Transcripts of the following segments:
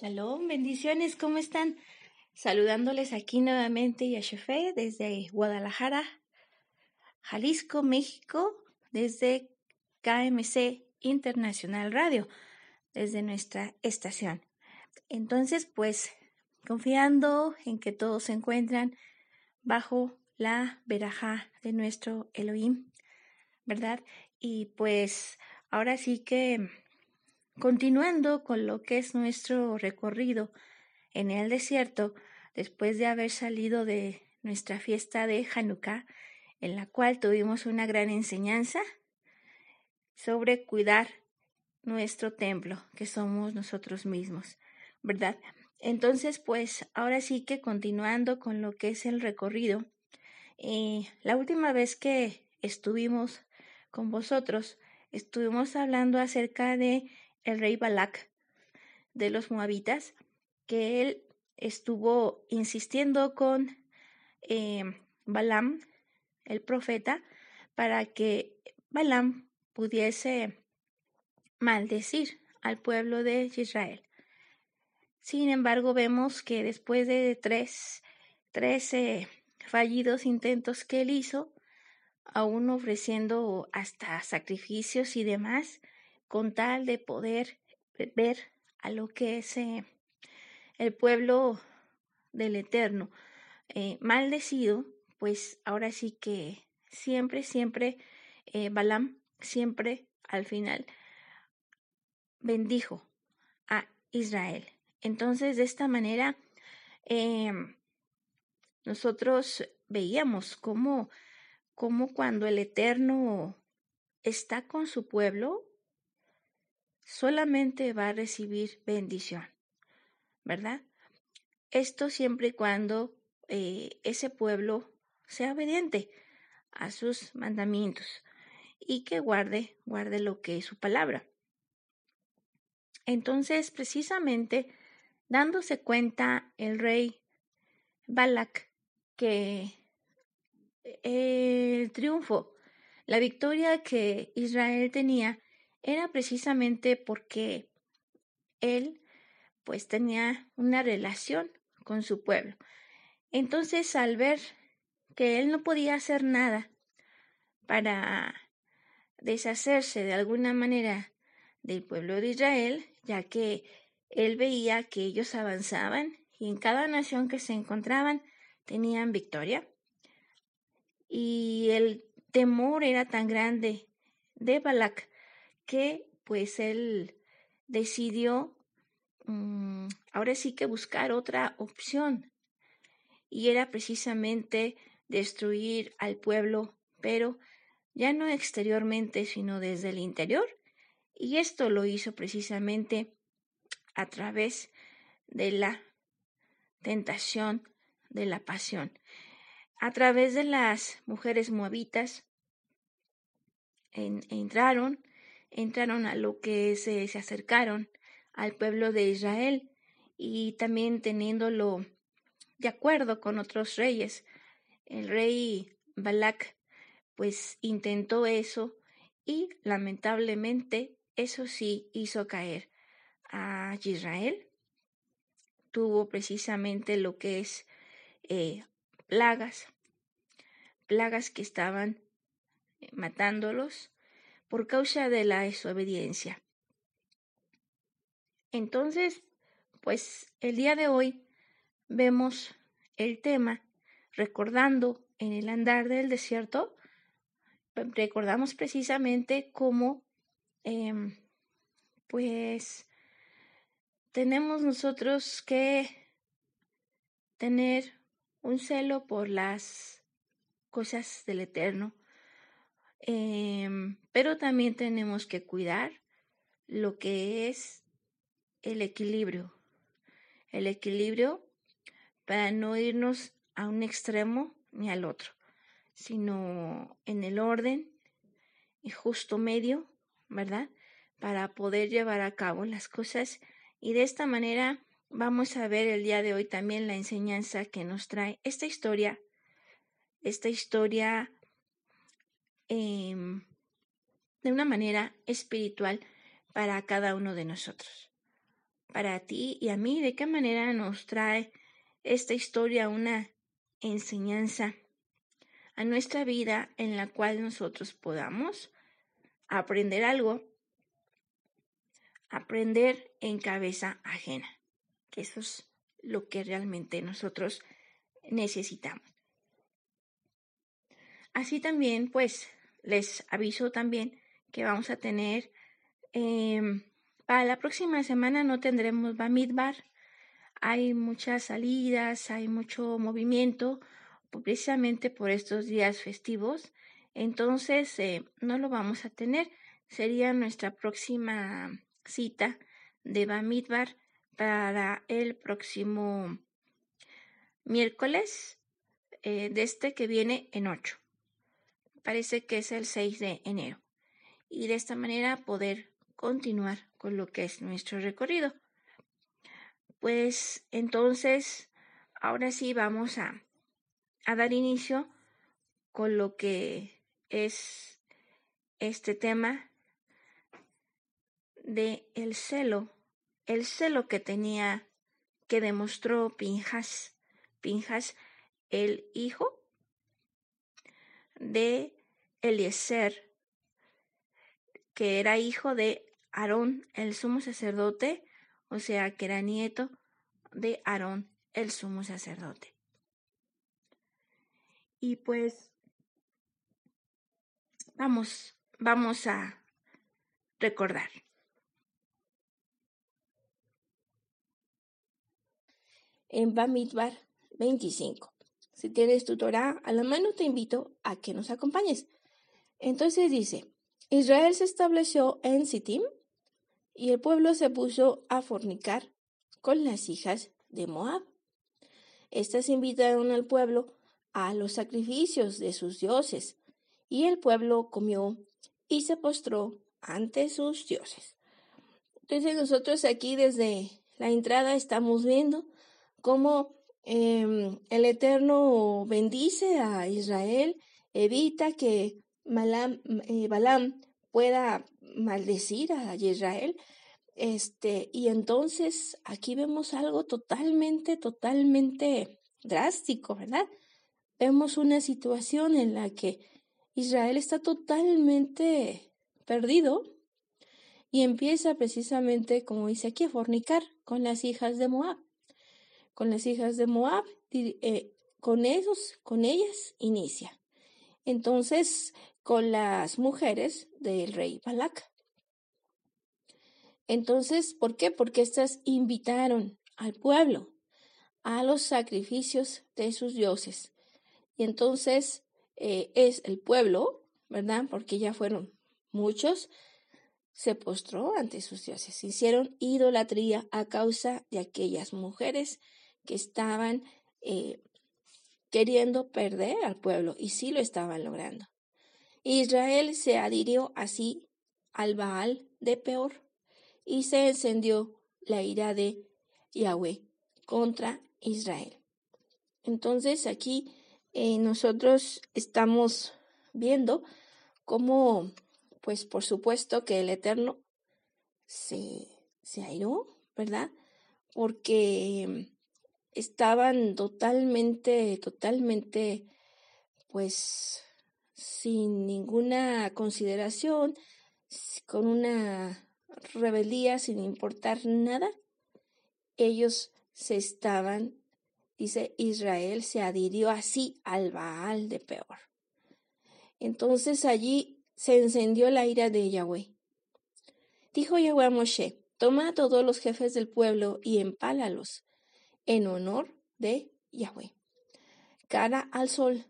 Shalom, bendiciones, ¿cómo están? Saludándoles aquí nuevamente Yashefe desde Guadalajara, Jalisco, México, desde KMC Internacional Radio, desde nuestra estación. Entonces, pues, confiando en que todos se encuentran bajo la veraja de nuestro Elohim, ¿verdad? Y pues, ahora sí que Continuando con lo que es nuestro recorrido en el desierto, después de haber salido de nuestra fiesta de Hanukkah, en la cual tuvimos una gran enseñanza sobre cuidar nuestro templo, que somos nosotros mismos, ¿verdad? Entonces, pues ahora sí que continuando con lo que es el recorrido, eh, la última vez que estuvimos con vosotros, estuvimos hablando acerca de el rey Balak de los moabitas, que él estuvo insistiendo con eh, Balaam, el profeta, para que Balaam pudiese maldecir al pueblo de Israel. Sin embargo, vemos que después de tres, trece fallidos intentos que él hizo, aún ofreciendo hasta sacrificios y demás, con tal de poder ver a lo que es eh, el pueblo del Eterno eh, maldecido, pues ahora sí que siempre, siempre, eh, Balaam siempre al final bendijo a Israel. Entonces, de esta manera, em, nosotros veíamos cómo, cómo cuando el Eterno está con su pueblo, solamente va a recibir bendición, ¿verdad? Esto siempre y cuando eh, ese pueblo sea obediente a sus mandamientos y que guarde, guarde lo que es su palabra. Entonces, precisamente, dándose cuenta el rey Balak que el triunfo, la victoria que Israel tenía era precisamente porque él pues tenía una relación con su pueblo. Entonces, al ver que él no podía hacer nada para deshacerse de alguna manera del pueblo de Israel, ya que él veía que ellos avanzaban y en cada nación que se encontraban tenían victoria. Y el temor era tan grande de Balak que pues él decidió mm, ahora sí que buscar otra opción y era precisamente destruir al pueblo, pero ya no exteriormente, sino desde el interior. Y esto lo hizo precisamente a través de la tentación de la pasión. A través de las mujeres moabitas entraron entraron a lo que se, se acercaron al pueblo de Israel y también teniéndolo de acuerdo con otros reyes. El rey Balak pues intentó eso y lamentablemente eso sí hizo caer a Israel. Tuvo precisamente lo que es eh, plagas, plagas que estaban eh, matándolos por causa de la desobediencia. Entonces, pues el día de hoy vemos el tema recordando en el andar del desierto, recordamos precisamente cómo, em, pues, tenemos nosotros que tener un celo por las cosas del Eterno, Em, pero también tenemos que cuidar lo que es el equilibrio. El equilibrio para no irnos a un extremo ni al otro, sino en el orden y justo medio, ¿verdad? Para poder llevar a cabo las cosas y de esta manera vamos a ver el día de hoy también la enseñanza que nos trae esta historia, esta historia Em, de una manera espiritual para cada uno de nosotros. para ti y a mí, de qué manera nos trae esta historia una enseñanza a nuestra vida en la cual nosotros podamos aprender algo, aprender en cabeza ajena, que eso es lo que realmente nosotros necesitamos. Así también, pues, les aviso también que vamos a tener, em, para la próxima semana no tendremos Bamidbar, hay muchas salidas, hay mucho movimiento, precisamente por estos días festivos, entonces eh, no lo vamos a tener. Sería nuestra próxima cita de Bamidbar para el próximo miércoles eh, de este que viene en 8. Parece que es el 6 de enero. Y de esta manera poder continuar con lo que es nuestro recorrido. Pues entonces, ahora sí vamos a a dar inicio con lo que es este tema de el celo, el celo que tenía, que demostró Pinjas, Pinjas, el hijo de Eliezer, que era hijo de Aarón, el sumo sacerdote, o sea, que era nieto de Aarón, el sumo sacerdote. Y pues vamos, vamos a recordar. En Bamidbar 25. Si tienes tu Torah a la mano, te invito a que nos acompañes. Entonces dice, Israel se estableció en Sittim y el pueblo se puso a fornicar con las hijas de Moab. Estas invitaron al pueblo a los sacrificios de sus dioses, y el pueblo comió y se postró ante sus dioses. Entonces nosotros aquí desde la entrada estamos viendo cómo em, el Eterno bendice a Israel, evita que Malam, eh, Balaam pueda maldecir a Israel. Este, y entonces aquí vemos algo totalmente, totalmente drástico, ¿verdad? vemos una situación en la que Israel está totalmente perdido y empieza precisamente, como dice aquí, a fornicar con las hijas de Moab. Con las hijas de Moab, eh, con esos, con ellas inicia. Entonces, con las mujeres del rey Balak. Entonces, ¿por qué? Porque éstas invitaron al pueblo a los sacrificios de sus dioses y entonces eh, es el pueblo, ¿verdad? Porque ya fueron muchos, se postró ante sus dioses. Hicieron idolatría a causa de aquellas mujeres que estaban eh, queriendo perder al pueblo y sí lo estaban logrando. Israel se adhirió así al Baal de Peor y se encendió la ira de Yahweh contra Israel. Entonces aquí eh, nosotros estamos viendo cómo, pues por supuesto que el Eterno se, se airó, ¿verdad? Porque estaban totalmente, totalmente, pues sin ninguna consideración, con una rebeldía sin importar nada, ellos se estaban Dice, Israel se adhirió así al Baal de peor. Entonces allí se encendió la ira de Yahweh. Dijo Yahweh a Moshe, toma a todos los jefes del pueblo y empálalos en honor de Yahweh. Cara al sol.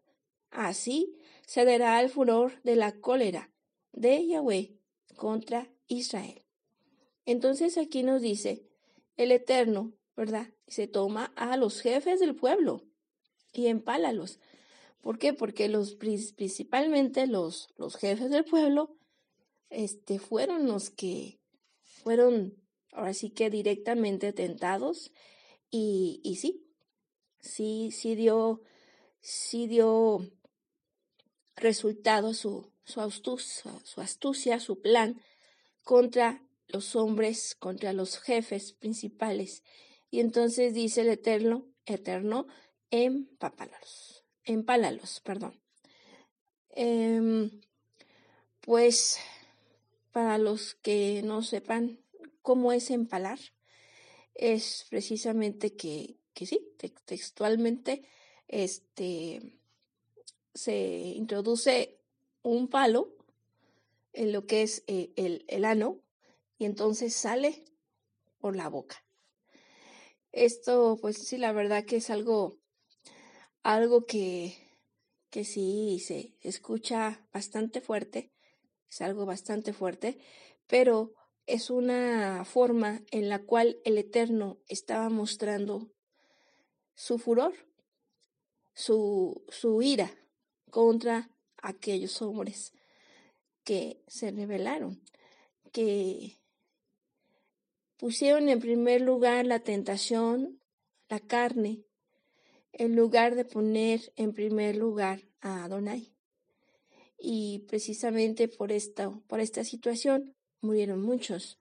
Así cederá el furor de la cólera de Yahweh contra Israel. Entonces aquí nos dice, el Eterno ¿verdad? Se toma a los jefes del pueblo y empálalos. ¿Por qué? Porque los principalmente los, los jefes del pueblo este, fueron los que fueron ahora sí que directamente tentados y, y sí, sí, sí dio, sí dio resultado su, su, astucia, su astucia, su plan contra los hombres contra los jefes principales. Y entonces dice el Eterno, Eterno, empápalos, empálalos, perdón. Em, pues para los que no sepan cómo es empalar, es precisamente que, que sí, textualmente, este, se introduce un palo en lo que es eh, el, el ano y entonces sale por la boca. Esto, pues sí, la verdad que es algo, algo que, que sí se escucha bastante fuerte, es algo bastante fuerte, pero es una forma en la cual el Eterno estaba mostrando su furor, su, su ira contra aquellos hombres que se rebelaron, que pusieron en primer lugar la tentación, la carne, en lugar de poner en primer lugar a Adonai. Y precisamente por esta, por esta situación murieron muchos.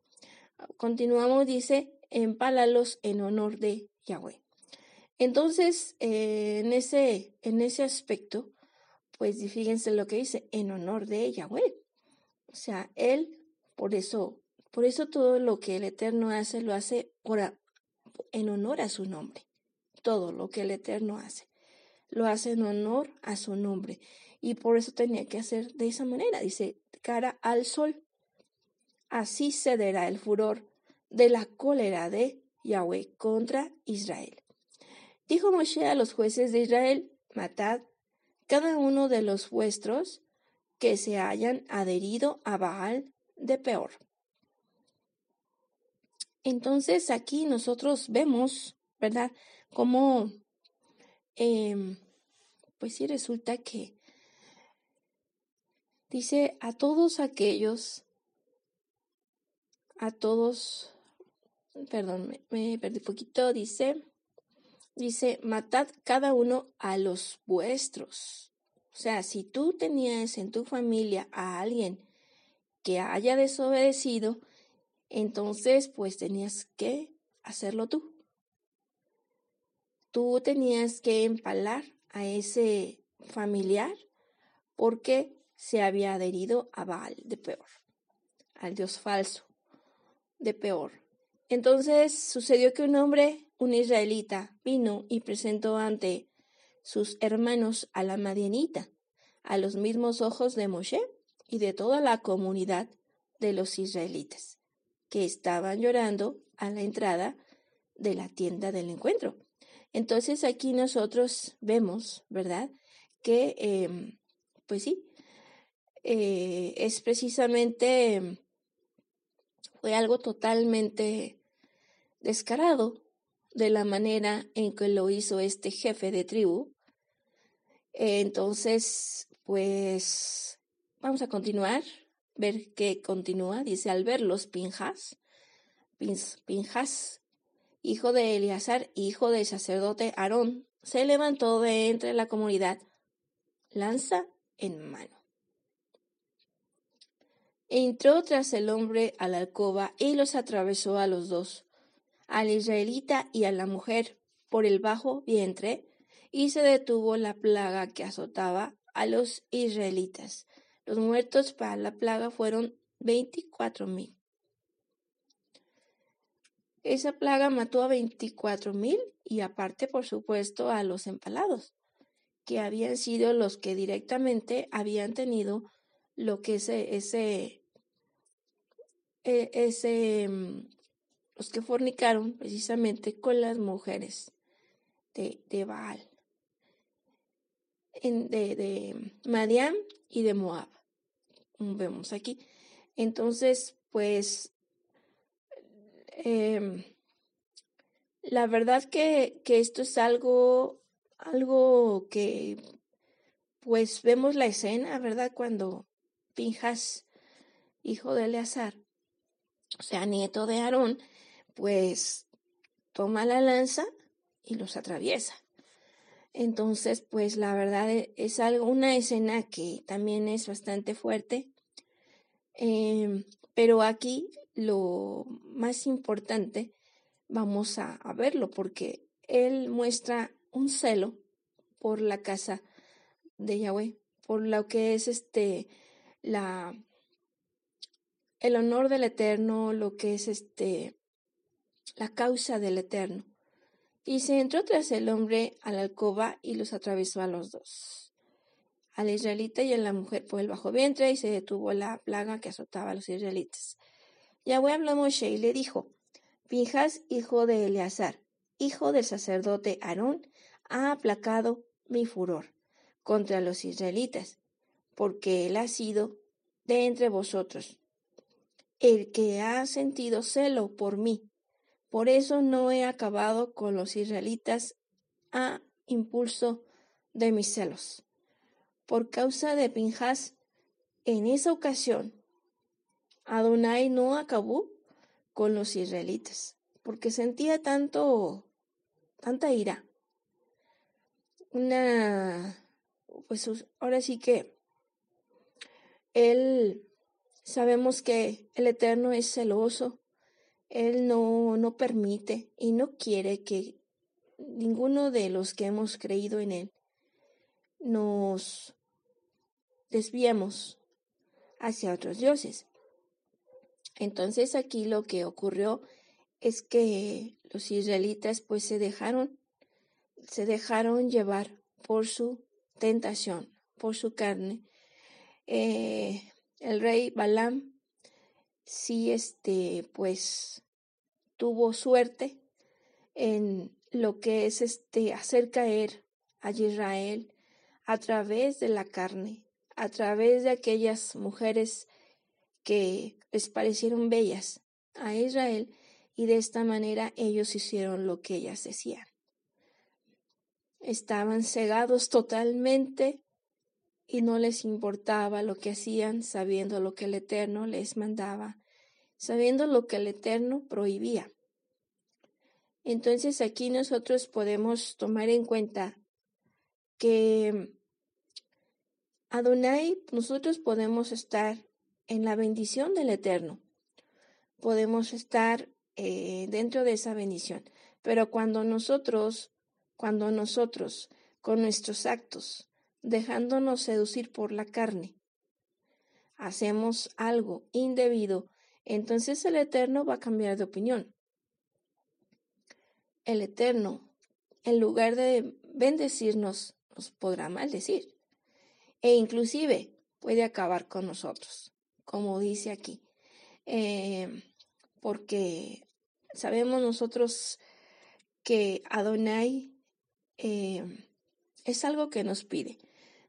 Continuamos, dice, empálalos en honor de Yahweh. Entonces, eh, en, ese, en ese aspecto, pues fíjense lo que dice, en honor de Yahweh. O sea, Él, por eso, por eso todo lo que el Eterno hace, lo hace en honor a su nombre. Todo lo que el Eterno hace, lo hace en honor a su nombre. Y por eso tenía que hacer de esa manera. Dice, cara al sol. Así cederá el furor de la cólera de Yahweh contra Israel. Dijo Moshe a los jueces de Israel, matad cada uno de los vuestros que se hayan adherido a Baal de peor. Entonces aquí nosotros vemos, ¿verdad? Cómo, em, pues sí resulta que dice a todos aquellos, a todos, perdón, me, me perdí un poquito, dice, dice, matad cada uno a los vuestros. O sea, si tú tenías en tu familia a alguien que haya desobedecido, entonces pues tenías que hacerlo tú. Tú tenías que empalar a ese familiar porque se había adherido a Baal de peor, al dios falso de peor. Entonces sucedió que un hombre un israelita vino y presentó ante sus hermanos a la madianita, a los mismos ojos de Moshe y de toda la comunidad de los israelitas, que estaban llorando a la entrada de la tienda del encuentro. Entonces aquí nosotros vemos, ¿verdad? Que, em, pues sí, eh, es precisamente, fue algo totalmente descarado de la manera en que lo hizo este jefe de tribu. Entonces, pues vamos a continuar, ver qué continúa. Dice, al ver los Pinjas, Pinjas, hijo de Eleazar, hijo del sacerdote Aarón, se levantó de entre la comunidad, lanza en mano. Entró tras el hombre a la alcoba y los atravesó a los dos al israelita y a la mujer por el bajo vientre, y se detuvo la plaga que azotaba a los israelitas. Los muertos para la plaga fueron veinticuatro mil. Esa plaga mató a veinticuatro mil y aparte, por supuesto, a los empalados, que habían sido los que directamente habían tenido lo que ese, ese, e, ese mm, los que fornicaron precisamente con las mujeres de, de Baal, en, de, de Madian y de Moab. Vemos aquí. Entonces, pues, em, la verdad que, que, esto es algo, algo que, pues, vemos la escena, ¿verdad? Cuando Pinjas, hijo de Eleazar, o sea, nieto de Aarón, pues toma la lanza y los atraviesa. Entonces, pues la verdad e, es algo, una escena que también es bastante fuerte. Em, pero aquí lo más importante, vamos a, a verlo porque él muestra un celo por la casa de Yahweh, por lo que es este la el honor del Eterno, lo que es este la causa del Eterno. Y se entró tras el hombre a la alcoba y los atravesó a los dos, al israelita y a la mujer por el bajo vientre, y se detuvo la plaga que azotaba a los israelitas. Yahweh habló a Moshe y le dijo, Pinjas, hijo de Eleazar, hijo del sacerdote Aarón, ha aplacado mi furor contra los israelitas, porque él ha sido de entre vosotros el que ha sentido celo por mí por eso no he acabado con los israelitas a impulso de mis celos. Por causa de Pinjas, en esa ocasión, Adonai no acabó con los israelitas, porque sentía tanto, tanta ira. Una, pues ahora sí que él, sabemos que el Eterno es celoso, él no, no permite y no quiere que ninguno de los que hemos creído en Él nos desviemos hacia otros dioses. Entonces aquí lo que ocurrió es que los israelitas pues se dejaron, se dejaron llevar por su tentación, por su carne. Eh, el rey Balaam sí, este, pues tuvo suerte en lo que es este hacer caer a Israel a través de la carne, a través de aquellas mujeres que les parecieron bellas a Israel y de esta manera ellos hicieron lo que ellas decían. Estaban cegados totalmente y no les importaba lo que hacían sabiendo lo que el Eterno les mandaba, sabiendo lo que el Eterno prohibía. Entonces aquí nosotros podemos tomar en cuenta que Adonai, nosotros podemos estar en la bendición del Eterno, podemos estar eh, dentro de esa bendición, pero cuando nosotros, cuando nosotros con nuestros actos dejándonos seducir por la carne. Hacemos algo indebido, entonces el Eterno va a cambiar de opinión. El Eterno, en lugar de bendecirnos, nos podrá maldecir. E inclusive puede acabar con nosotros, como dice aquí. Eh, porque sabemos nosotros que Adonai eh, es algo que nos pide.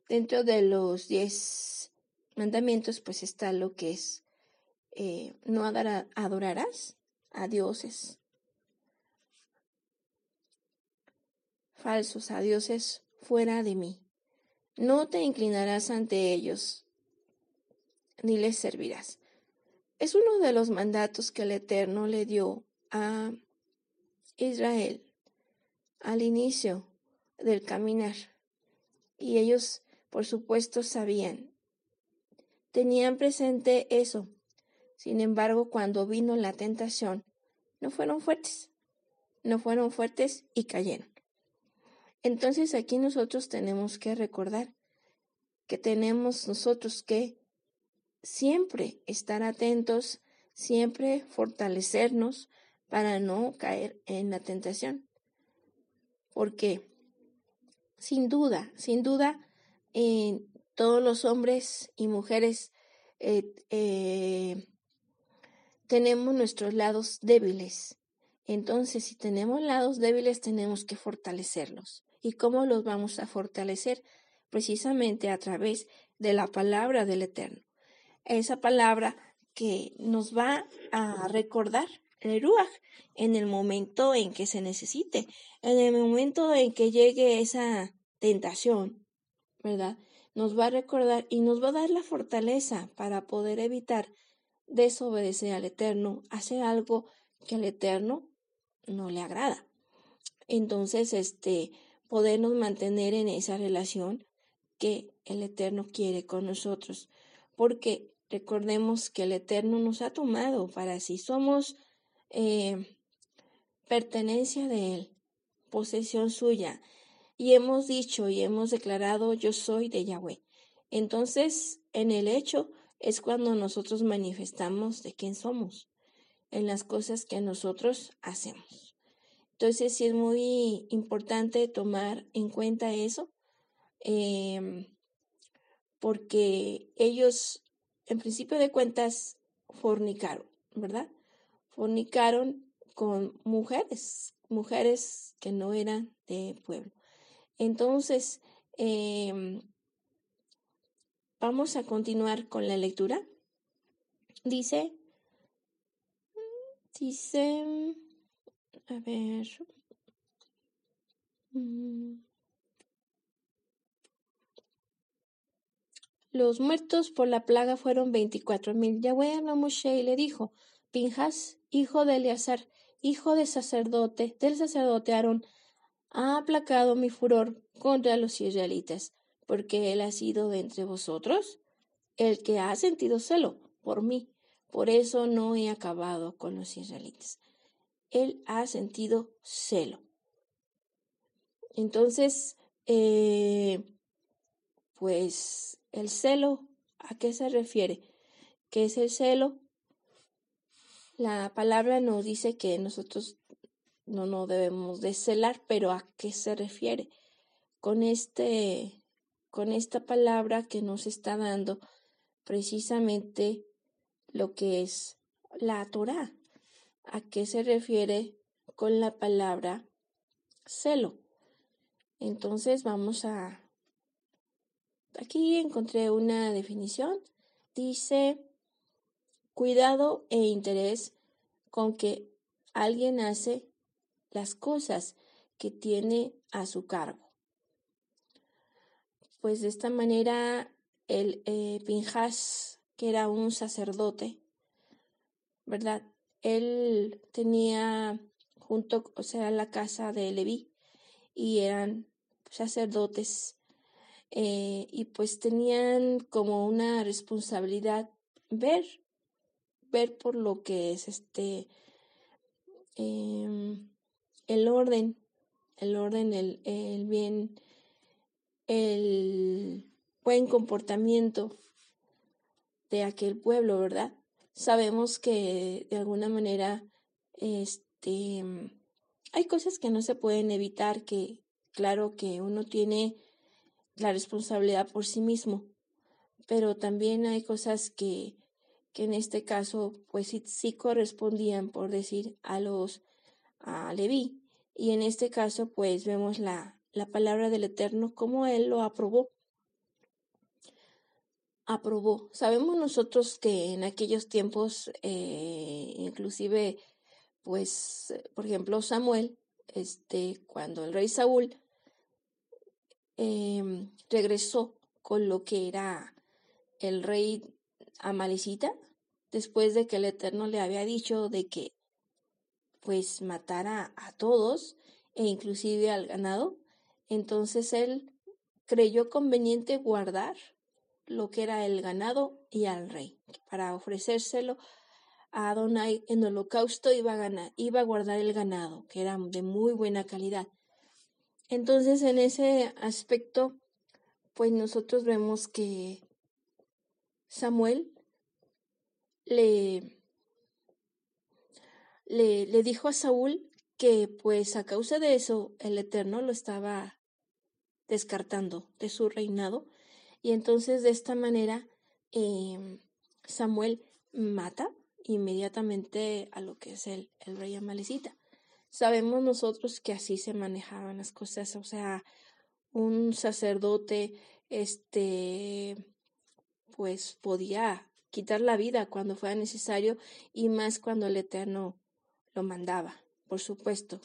Dentro de los diez mandamientos, pues está lo que es eh, no adorarás a dioses falsos, a dioses fuera de mí. No te inclinarás ante ellos, ni les servirás. Es uno de los mandatos que el Eterno le dio a Israel al inicio del caminar. Y ellos por supuesto sabían. Tenían presente eso. Sin embargo, cuando vino la tentación, no fueron fuertes. No fueron fuertes y cayeron. Entonces aquí nosotros tenemos que recordar que tenemos nosotros que siempre estar atentos, siempre fortalecernos para no caer en la tentación. Porque sin duda, sin duda, todos los hombres y mujeres eh, eh, tenemos nuestros lados débiles. Entonces, si tenemos lados débiles, tenemos que fortalecerlos. ¿Y cómo los vamos a fortalecer? Precisamente a través de la palabra del Eterno. Esa palabra que nos va a recordar el Ruach en el momento en que se necesite, en el momento en que llegue esa tentación, ¿verdad? Nos va a recordar y nos va a dar la fortaleza para poder evitar desobedecer al Eterno, hacer algo que al Eterno no le agrada. Entonces, este, podernos mantener en esa relación que el Eterno quiere con nosotros, porque recordemos que el Eterno nos ha tomado para sí. Somos eh, pertenencia de Él, posesión suya. Y hemos dicho y hemos declarado, yo soy de Yahweh. Entonces, en el hecho es cuando nosotros manifestamos de quién somos, en las cosas que nosotros hacemos. Entonces, sí es muy importante tomar en cuenta eso, em, porque ellos, en principio de cuentas, fornicaron, ¿verdad? Fornicaron con mujeres, mujeres que no eran de pueblo. Entonces, em, vamos a continuar con la lectura. Dice, dice, a ver, mm, los muertos por la plaga fueron veinticuatro mil. Yahweh habló a Moshe y le dijo, Pinjas, hijo de Eleazar, hijo de sacerdote, del sacerdote Aarón, ha aplacado mi furor contra los israelitas, porque él ha sido de entre vosotros el que ha sentido celo por mí. Por eso no he acabado con los israelitas. Él ha sentido celo. Entonces, eh, pues el celo, ¿a qué se refiere? ¿Qué es el celo? La palabra nos dice que nosotros no no debemos de celar, pero ¿a qué se refiere? Con este con esta palabra que nos está dando precisamente lo que es la Torah. ¿A qué se refiere con la palabra celo? Entonces vamos a aquí encontré una definición. Dice cuidado e interés con que alguien hace las cosas que tiene a su cargo. Pues de esta manera el eh, Pinjas, que era un sacerdote, ¿verdad? Él tenía junto, o sea, la casa de Leví y eran sacerdotes eh, y pues tenían como una responsabilidad ver ver por lo que es este em, el orden, el orden, el, el bien, el buen comportamiento de aquel pueblo, ¿verdad? Sabemos que de alguna manera este hay cosas que no se pueden evitar que claro que uno tiene la responsabilidad por sí mismo, pero también hay cosas que que en este caso pues sí, correspondían por decir a los a Leví. Y en este caso pues vemos la, la palabra del Eterno como él lo aprobó. Aprobó. Sabemos nosotros que en aquellos tiempos eh, inclusive pues por ejemplo Samuel este cuando el rey Saúl em, regresó con lo que era el rey Amalicita, después de que el Eterno le había dicho de que pues matara a todos e inclusive al ganado, entonces él creyó conveniente guardar lo que era el ganado y al rey, para ofrecérselo a Adonai en holocausto iba a, iba a guardar el ganado, que era de muy buena calidad. Entonces, en ese aspecto, pues nosotros vemos que Samuel le, le, le dijo a Saúl que pues a causa de eso el Eterno lo estaba descartando de su reinado y entonces de esta manera em, Samuel mata inmediatamente a lo que es el, el rey Amalecita. Sabemos nosotros que así se manejaban las cosas, o sea, un sacerdote, este, pues podía quitar la vida cuando fuera necesario y más cuando el Eterno lo mandaba, por supuesto.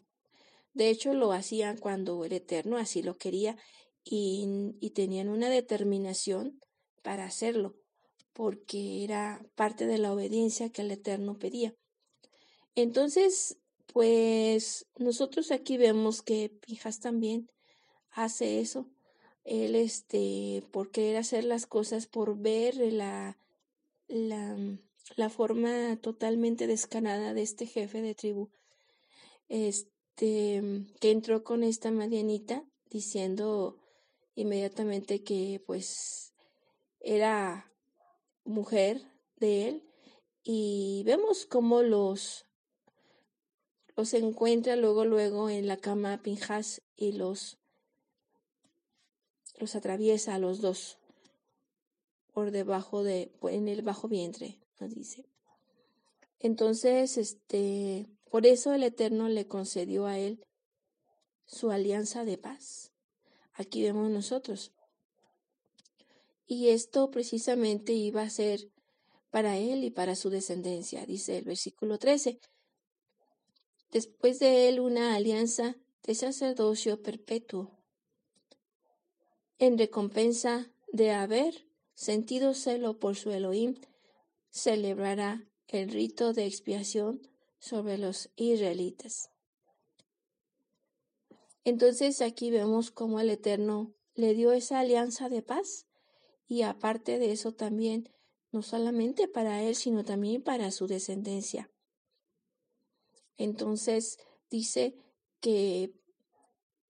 De hecho, lo hacían cuando el Eterno así lo quería y, y tenían una determinación para hacerlo, porque era parte de la obediencia que el Eterno pedía. Entonces, pues nosotros aquí vemos que Pijas también hace eso él este por querer hacer las cosas por ver la la, la forma totalmente descarada de este jefe de tribu, este, que entró con esta Madianita diciendo inmediatamente que pues era mujer de él y vemos cómo los los encuentra luego luego en la cama Pinjas y los los atraviesa a los dos por debajo de en el bajo vientre nos dice entonces este por eso el eterno le concedió a él su alianza de paz aquí vemos nosotros y esto precisamente iba a ser para él y para su descendencia, dice el versículo 13. Después de él una alianza de sacerdocio perpetuo. En recompensa de haber sentido celo por su Elohim, celebrará el rito de expiación sobre los israelitas. Entonces aquí vemos cómo el Eterno le dio esa alianza de paz y aparte de eso también no solamente para él, sino también para su descendencia. Entonces dice que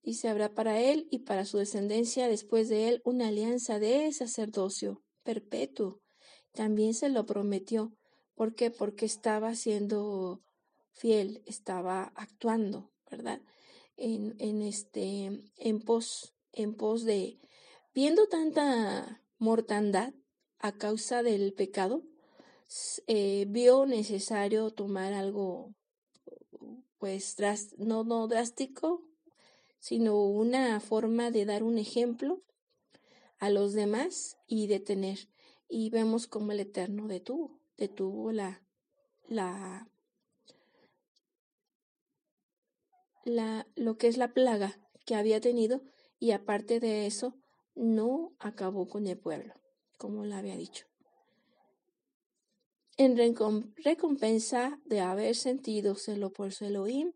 dice habrá para él y para su descendencia después de él una alianza de sacerdocio perpetuo. También se lo prometió. ¿Por qué? Porque estaba siendo fiel, estaba actuando, ¿verdad? En, en este, en pos, en pos de, viendo tanta mortandad, a causa del pecado, eh, vio necesario tomar algo, pues, no, no drástico, sino una forma de dar un ejemplo a los demás y detener. Y vemos cómo el Eterno detuvo, detuvo la, la, la, lo que es la plaga que había tenido y aparte de eso, no acabó con el pueblo como le había dicho. En recompensa de haber sentido celo por su Elohim,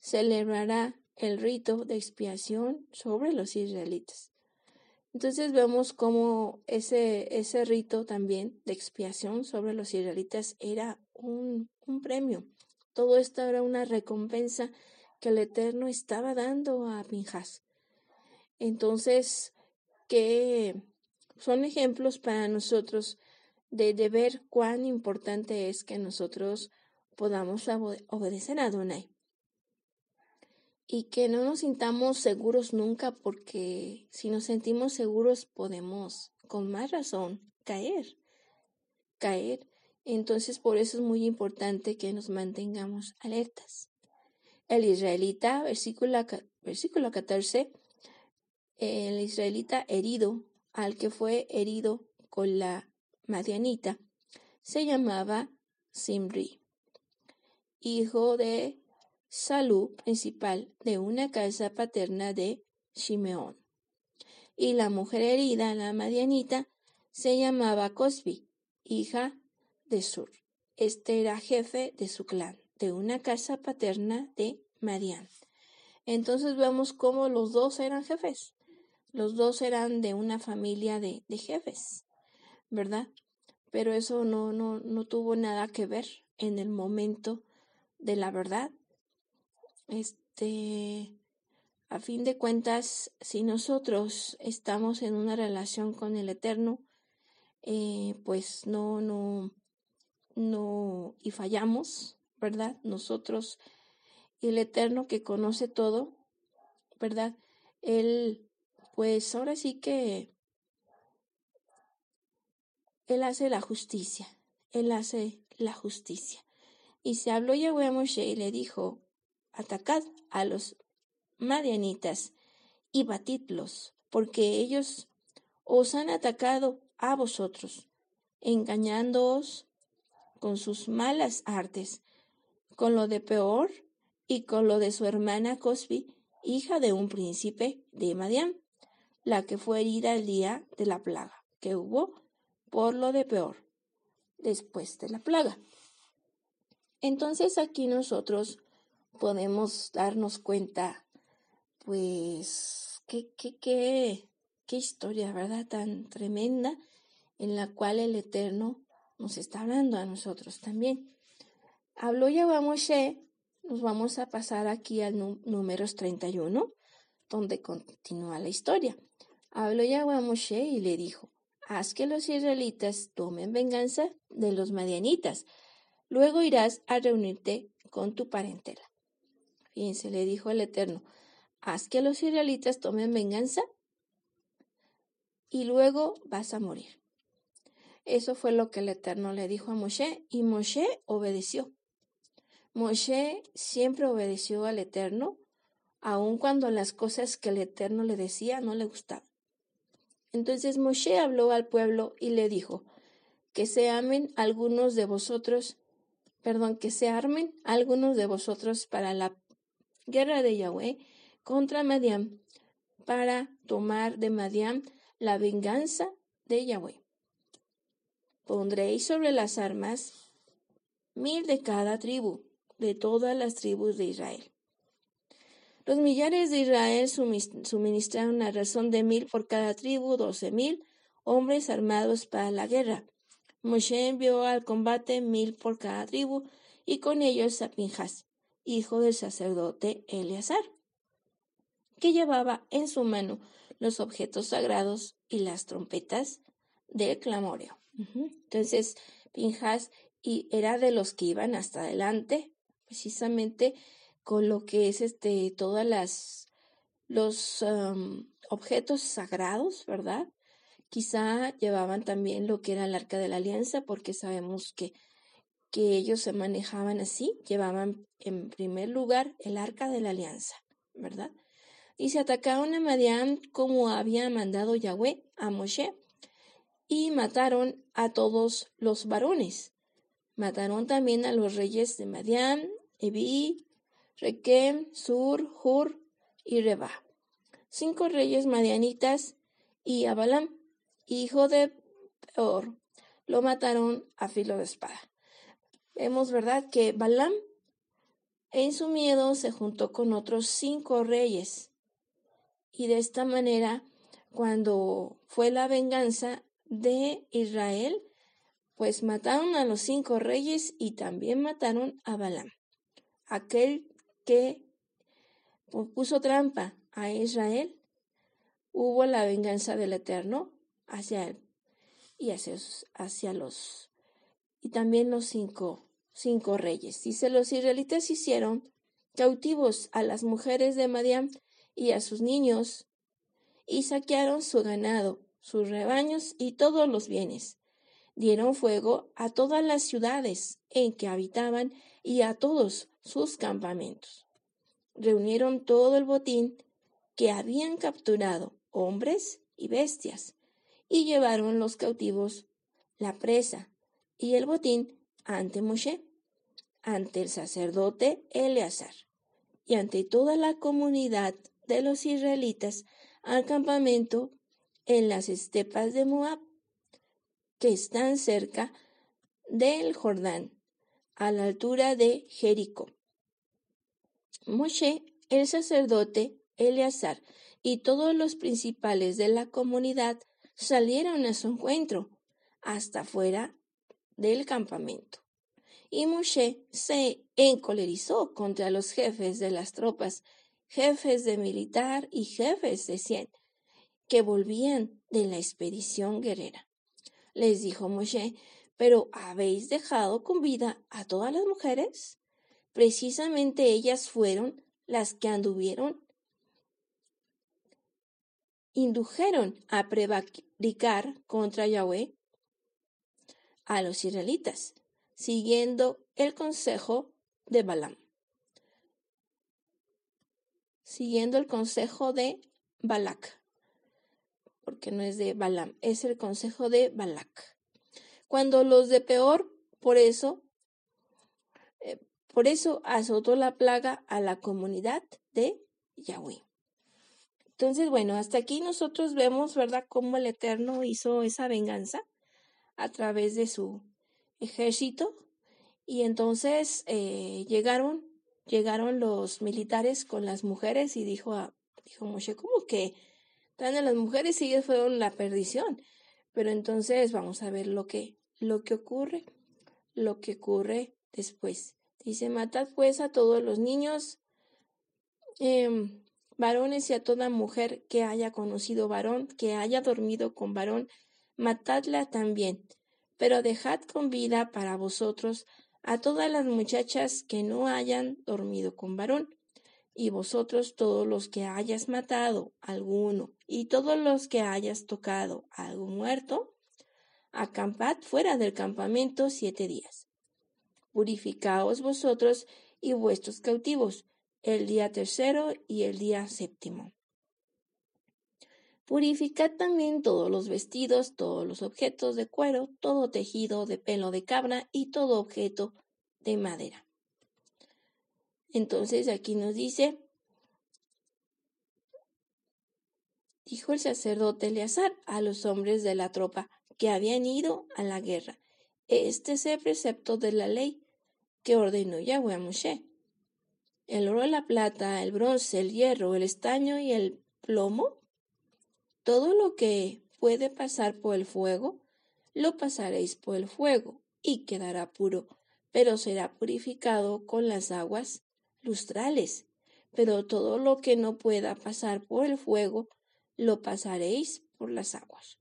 celebrará el rito de expiación sobre los israelitas. Entonces vemos cómo ese, ese rito también de expiación sobre los israelitas era un, un premio. Todo esto era una recompensa que el Eterno estaba dando a Pinjas. Entonces, qué, son ejemplos para nosotros de, ver cuán importante es que nosotros podamos obedecer a Adonai. Y que no nos sintamos seguros nunca porque si nos sentimos seguros podemos con más razón caer, caer. Entonces por eso es muy importante que nos mantengamos alertas. El israelita, versículo, versículo 14, el israelita herido al que fue herido con la Madianita se llamaba Simri, hijo de Salú, principal de una casa paterna de Shimeón. Y la mujer herida, la Madianita, se llamaba Cosbi, hija de Sur. Este era jefe de su clan, de una casa paterna de Madian. Entonces vemos cómo los dos eran jefes. Los dos eran de una familia de, jefes, ¿verdad? Pero eso no, no, no tuvo nada que ver en el momento de la verdad. Este, a fin de cuentas, si nosotros estamos en una relación con el Eterno, eh, pues no, no, no, y fallamos, ¿verdad? Nosotros, el Eterno que conoce todo, ¿verdad? Él pues ahora sí que Él hace la justicia, Él hace la justicia. Y se habló Yahweh a Moshe y le dijo, atacad a los madianitas y batidlos, porque ellos os han atacado a vosotros, engañándoos con sus malas artes, con lo de peor y con lo de su hermana Cosbi, hija de un príncipe de Madian la que fue herida el día de la plaga, que hubo por lo de peor, después de la plaga. Entonces aquí nosotros podemos darnos cuenta, pues, qué, qué, qué, qué historia, ¿verdad? Tan tremenda en la cual el Eterno nos está hablando a nosotros también. Habló Yahweh Moshe, nos vamos a pasar aquí al números 31, donde continúa la historia. Habló Yahweh Moshe y le dijo, haz que los israelitas tomen venganza de los madianitas, luego irás a reunirte con tu parentela. Fíjense, le dijo el Eterno, haz que los israelitas tomen venganza y luego vas a morir. Eso fue lo que el Eterno le dijo a Moshe y Moshe obedeció. Moshe siempre obedeció al Eterno, aun cuando las cosas que el Eterno le decía no le gustaban. Entonces Moshe habló al pueblo y le dijo, que se amen algunos de vosotros, perdón, que se armen algunos de vosotros para la guerra de Yahweh contra Madiam, para tomar de Madiam la venganza de Yahweh. Pondréis sobre las armas mil de cada tribu, de todas las tribus de Israel. Los millares de Israel suministraron a razón de mil por cada tribu, doce mil hombres armados para la guerra. Moshe envió al combate mil por cada tribu, y con ellos a Pinjas, hijo del sacerdote Eleazar, que llevaba en su mano los objetos sagrados y las trompetas del clamoreo. Entonces, Pinjas y era de los que iban hasta adelante, precisamente con lo que es este todas las los objetos sagrados, ¿verdad? Quizá llevaban también lo que era el arca de la alianza, porque sabemos que, que ellos se manejaban así, llevaban en primer lugar el arca de la alianza, ¿verdad? Y se atacaron a Madián como había mandado Yahweh a Moshe, y mataron a todos los varones. Mataron también a los reyes de Madián, Ebi, Requem, Sur, Hur y Reba. Cinco reyes madianitas y Abalam, hijo de Peor, lo mataron a filo de espada. Vemos, ¿verdad?, que Balam en su miedo se juntó con otros cinco reyes. Y de esta manera, cuando fue la venganza, de Israel, pues mataron a los cinco reyes y también mataron a Balaam, aquel que puso trampa a Israel. Hubo la venganza del Eterno hacia él y hacia, hacia los y también los cinco cinco reyes. Dice los israelitas hicieron cautivos a las mujeres de Madián y a sus niños y saquearon su ganado sus rebaños y todos los bienes. Dieron fuego a todas las ciudades en que habitaban y a todos sus campamentos. Reunieron todo el botín que habían capturado, hombres y bestias, y llevaron los cautivos la presa y el botín ante Moshe, ante el sacerdote Eleazar y ante toda la comunidad de los israelitas al campamento en las estepas de Moab, que están cerca del Jordán, a la altura de Jericó. Moshe, el sacerdote, Eleazar y todos los principales de la comunidad salieron a su encuentro hasta fuera del campamento. Y Moshe se encolerizó contra los jefes de las tropas, jefes de militar y jefes de cien, que volvían de la expedición guerrera. Les dijo Moshe, pero ¿habéis dejado con vida a todas las mujeres? Precisamente ellas fueron las que anduvieron, indujeron a prevaricar contra Yahweh a los israelitas, siguiendo el consejo de Balaam. Siguiendo el consejo de Balak porque no es de Balaam, es el consejo de Balak. Cuando los de peor, por eso, eh, por eso azotó la plaga a la comunidad de Yahweh. Entonces, bueno, hasta aquí nosotros vemos, ¿verdad?, cómo el Eterno hizo esa venganza a través de su ejército. Y entonces eh, llegaron, llegaron los militares con las mujeres y dijo a, dijo Moshe, ¿cómo que están las mujeres y ellas fueron la perdición. Pero entonces vamos a ver lo que, lo que ocurre, lo que ocurre después. Dice, matad pues a todos los niños, em, varones y a toda mujer que haya conocido varón, que haya dormido con varón, matadla también, pero dejad con vida para vosotros a todas las muchachas que no hayan dormido con varón, y vosotros todos los que hayas matado alguno, y todos los que hayas tocado algo muerto, acampad fuera del campamento siete días. Purificaos vosotros y vuestros cautivos el día tercero y el día séptimo. Purificad también todos los vestidos, todos los objetos de cuero, todo tejido de pelo de cabra y todo objeto de madera. Entonces aquí nos dice, dijo el sacerdote Eleazar a los hombres de la tropa que habían ido a la guerra, este es el precepto de la ley que ordenó Yahweh a Moshe. El oro, la plata, el bronce, el hierro, el estaño y el plomo todo lo que puede pasar por el fuego, lo pasaréis por el fuego, y quedará puro, pero será purificado con las aguas lustrales. Pero todo lo que no pueda pasar por el fuego, lo pasaréis por las aguas.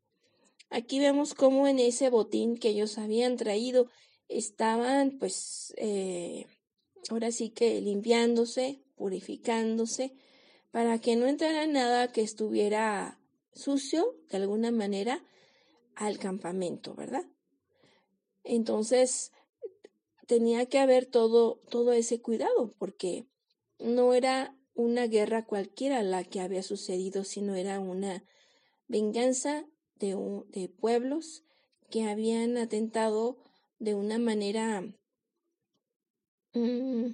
Aquí vemos cómo en ese botín que ellos habían traído estaban, pues, eh, ahora sí que limpiándose, purificándose, para que no entrara nada que estuviera sucio de alguna manera al campamento, ¿verdad? Entonces tenía que haber todo, todo ese cuidado, porque no era una guerra cualquiera la que había sucedido, sino era una venganza de, de pueblos que habían atentado de una manera mm,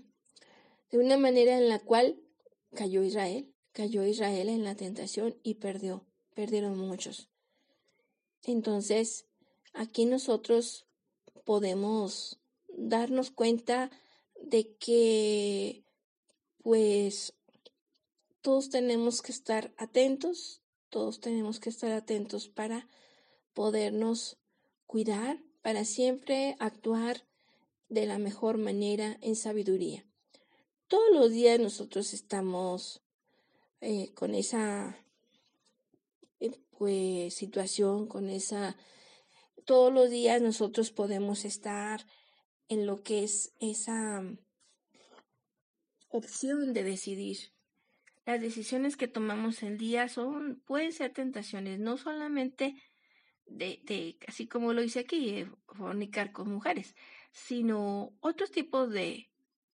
de una manera en la cual cayó Israel, cayó Israel en la tentación y perdió perdieron muchos. Entonces, aquí nosotros podemos darnos cuenta de que, pues, todos tenemos que estar atentos, todos tenemos que estar atentos para podernos cuidar, para siempre actuar de la mejor manera en sabiduría. Todos los días nosotros estamos eh, con esa pues situación, con esa todos los días nosotros podemos estar en lo que es esa opción de decidir. Las decisiones que tomamos el día son, pueden ser tentaciones, no solamente de, de así como lo hice aquí, eh, fornicar con mujeres, sino otros tipos de,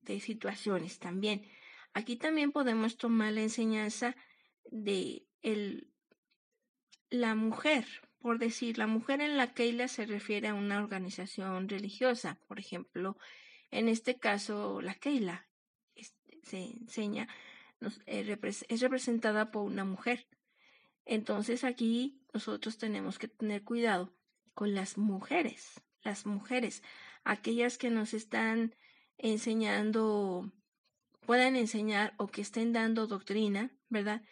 de situaciones también. Aquí también podemos tomar la enseñanza de el la mujer, por decir, la mujer en la Keila se refiere a una organización religiosa, por ejemplo, en este caso la Keila se enseña, eh, es representada por una mujer. Entonces aquí nosotros tenemos que tener cuidado con las mujeres, las mujeres, aquellas que nos están enseñando, puedan enseñar o que estén dando doctrina, ¿verdad?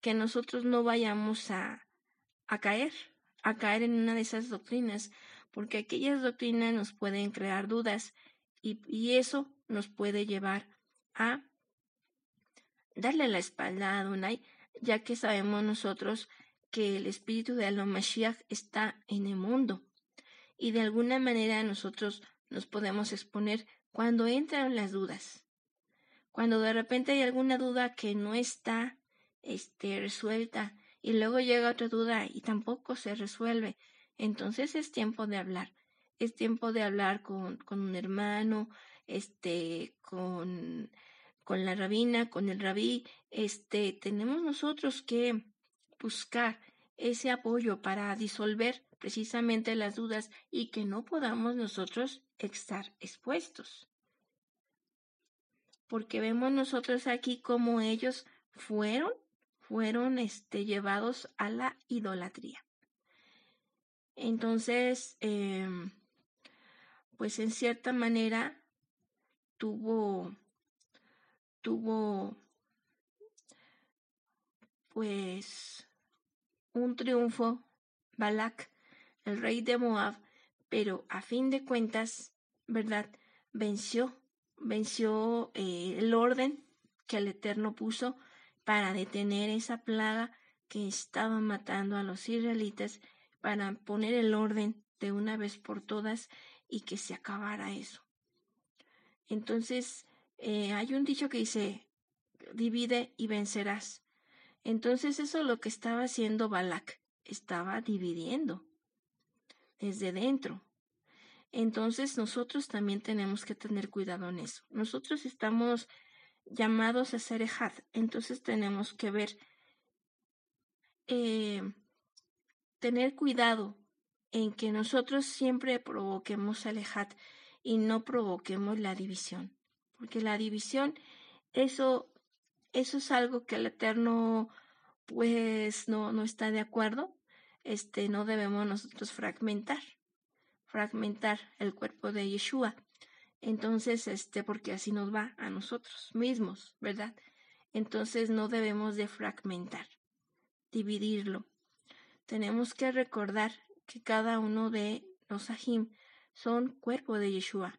Que nosotros no vayamos a, a caer, a caer en una de esas doctrinas, porque aquellas doctrinas nos pueden crear dudas y, y eso nos puede llevar a darle la espalda a Adonai, ya que sabemos nosotros que el espíritu de Alon-Mashiach está en el mundo. Y de alguna manera nosotros nos podemos exponer cuando entran las dudas. Cuando de repente hay alguna duda que no está este, resuelta y luego llega otra duda y tampoco se resuelve. Entonces es tiempo de hablar. Es tiempo de hablar con, con un hermano, este, con, con la rabina, con el rabí. Este, tenemos nosotros que buscar ese apoyo para disolver precisamente las dudas y que no podamos nosotros estar expuestos. Porque vemos nosotros aquí como ellos fueron fueron este, llevados a la idolatría. Entonces, em, pues en cierta manera tuvo, tuvo, pues, un triunfo Balak, el rey de Moab, pero a fin de cuentas, ¿verdad? Venció, venció eh, el orden que el Eterno puso para detener esa plaga que estaba matando a los israelitas, para poner el orden de una vez por todas y que se acabara eso. Entonces, eh, hay un dicho que dice, divide y vencerás. Entonces eso es lo que estaba haciendo Balak, estaba dividiendo desde dentro. Entonces nosotros también tenemos que tener cuidado en eso. Nosotros estamos llamados a ser ejad, entonces tenemos que ver, eh, tener cuidado en que nosotros siempre provoquemos al ejad y no provoquemos la división, porque la división, eso, eso es algo que el Eterno pues no, no está de acuerdo, este, no debemos nosotros fragmentar, fragmentar el cuerpo de Yeshua. Entonces, este, porque así nos va a nosotros mismos, ¿verdad? Entonces no debemos de fragmentar, dividirlo. Tenemos que recordar que cada uno de los ajim son cuerpo de Yeshua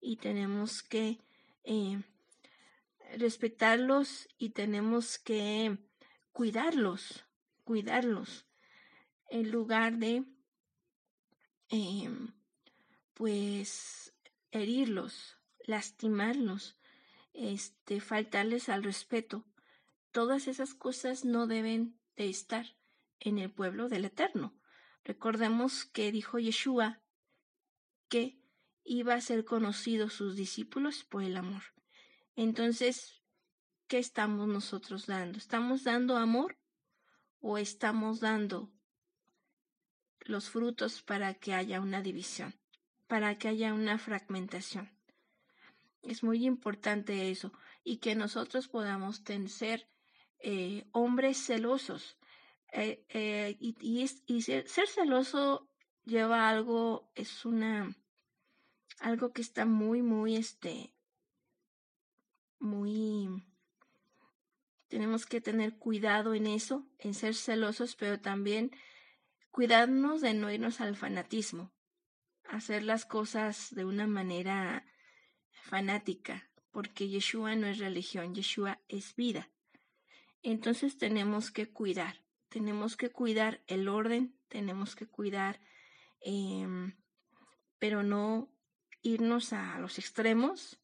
y tenemos que eh, respetarlos y tenemos que cuidarlos, cuidarlos, en lugar de, em, pues, herirlos, lastimarlos, este, faltarles al respeto. Todas esas cosas no deben de estar en el pueblo del Eterno. Recordemos que dijo Yeshua que iba a ser conocido sus discípulos por el amor. Entonces, ¿qué estamos nosotros dando? ¿Estamos dando amor o estamos dando los frutos para que haya una división, para que haya una fragmentación? Es muy importante eso y que nosotros podamos ser eh, hombres celosos. Eh, eh, y, ser, ser, celoso lleva algo, es una, algo que está muy, muy, este, muy tenemos que tener cuidado en eso, en ser celosos, pero también cuidarnos de no irnos al fanatismo, hacer las cosas de una manera fanática, porque Yeshua no es religión, Yeshua es vida. Entonces tenemos que cuidar, tenemos que cuidar el orden, tenemos que cuidar, em, pero no irnos a los extremos,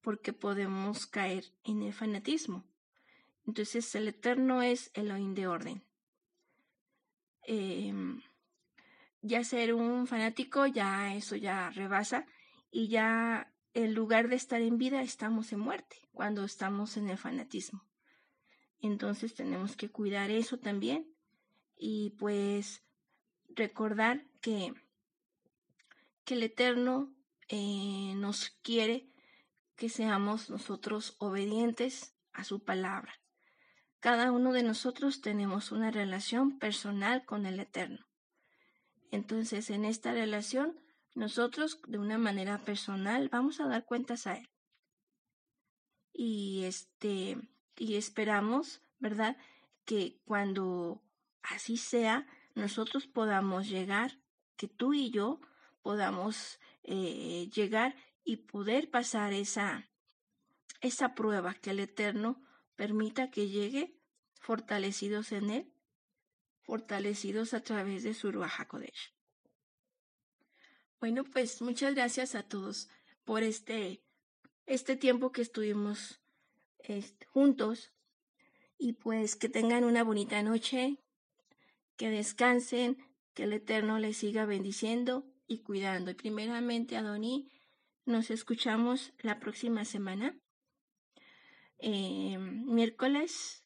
porque podemos caer en el fanatismo. Entonces el Eterno es el de orden. Em, ya ser un fanático, ya eso ya rebasa y ya en lugar de estar en vida estamos en muerte cuando estamos en el fanatismo. Entonces tenemos que cuidar eso también y pues recordar que, que el Eterno eh, nos quiere que seamos nosotros obedientes a su palabra. Cada uno de nosotros tenemos una relación personal con el Eterno. Entonces, en esta relación, nosotros de una manera personal vamos a dar cuentas a Él. Y este, y esperamos, ¿verdad? Que cuando así sea, nosotros podamos llegar, que tú y yo podamos eh, llegar y poder pasar esa, esa prueba que el Eterno permita que llegue fortalecidos en Él, fortalecidos a través de su Ruach. Bueno, pues muchas gracias a todos por este, este tiempo que estuvimos este, juntos y pues que tengan una bonita noche, que descansen, que el Eterno les siga bendiciendo y cuidando. Y primeramente, Adoní, nos escuchamos la próxima semana. Eh, miércoles